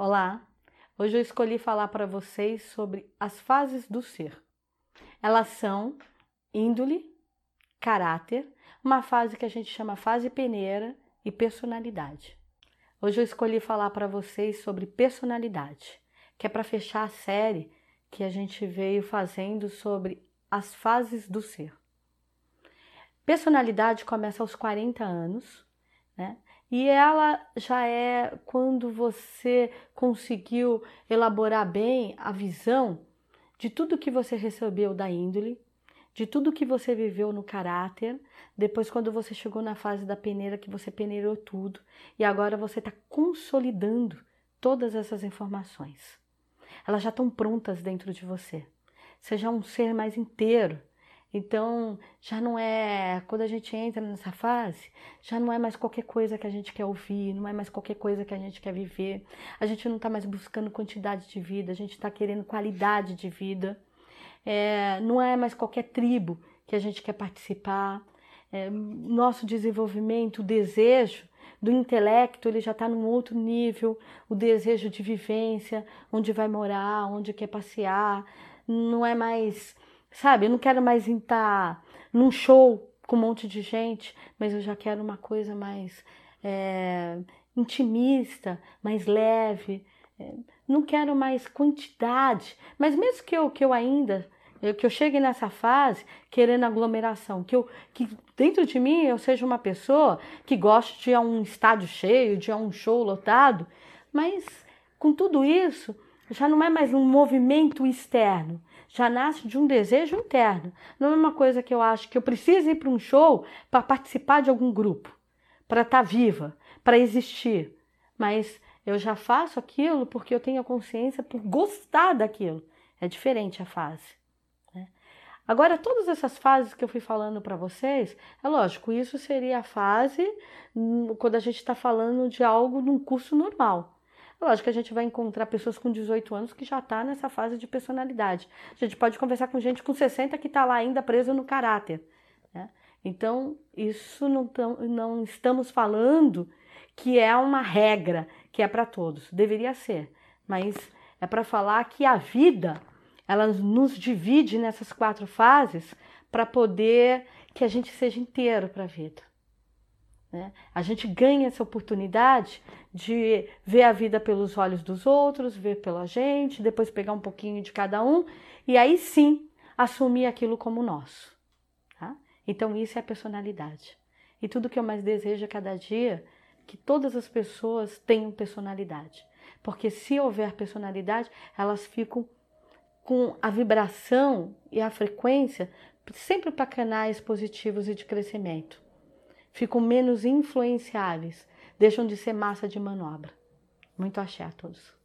Olá, hoje eu escolhi falar para vocês sobre as fases do ser. Elas são índole, caráter, uma fase que a gente chama fase peneira e personalidade. Hoje eu escolhi falar para vocês sobre personalidade, que é para fechar a série que a gente veio fazendo sobre as fases do ser. Personalidade começa aos 40 anos, né? E ela já é quando você conseguiu elaborar bem a visão de tudo que você recebeu da índole, de tudo que você viveu no caráter, depois quando você chegou na fase da peneira que você peneirou tudo e agora você está consolidando todas essas informações. Elas já estão prontas dentro de você. Seja um ser mais inteiro, então, já não é, quando a gente entra nessa fase, já não é mais qualquer coisa que a gente quer ouvir, não é mais qualquer coisa que a gente quer viver. A gente não está mais buscando quantidade de vida, a gente está querendo qualidade de vida. É, não é mais qualquer tribo que a gente quer participar. É, nosso desenvolvimento, o desejo do intelecto, ele já está num outro nível, o desejo de vivência, onde vai morar, onde quer passear, não é mais Sabe, eu não quero mais estar num show com um monte de gente, mas eu já quero uma coisa mais é, intimista, mais leve. É, não quero mais quantidade, mas mesmo que eu, que eu ainda que eu chegue nessa fase querendo aglomeração, que eu que dentro de mim eu seja uma pessoa que goste de um estádio cheio, de um show lotado, mas com tudo isso já não é mais um movimento externo, já nasce de um desejo interno. Não é uma coisa que eu acho que eu preciso ir para um show para participar de algum grupo, para estar tá viva, para existir. Mas eu já faço aquilo porque eu tenho a consciência por gostar daquilo. É diferente a fase. Né? Agora, todas essas fases que eu fui falando para vocês, é lógico, isso seria a fase hum, quando a gente está falando de algo num curso normal. Lógico que a gente vai encontrar pessoas com 18 anos que já está nessa fase de personalidade. A gente pode conversar com gente com 60 que está lá ainda presa no caráter. Né? Então, isso não, tão, não estamos falando que é uma regra, que é para todos. Deveria ser, mas é para falar que a vida ela nos divide nessas quatro fases para poder que a gente seja inteiro para a vida. Né? A gente ganha essa oportunidade de ver a vida pelos olhos dos outros, ver pela gente, depois pegar um pouquinho de cada um e aí sim assumir aquilo como nosso. Tá? Então, isso é a personalidade. E tudo que eu mais desejo a cada dia que todas as pessoas tenham personalidade. Porque se houver personalidade, elas ficam com a vibração e a frequência sempre para canais positivos e de crescimento ficam menos influenciáveis, deixam de ser massa de manobra. Muito axé a todos.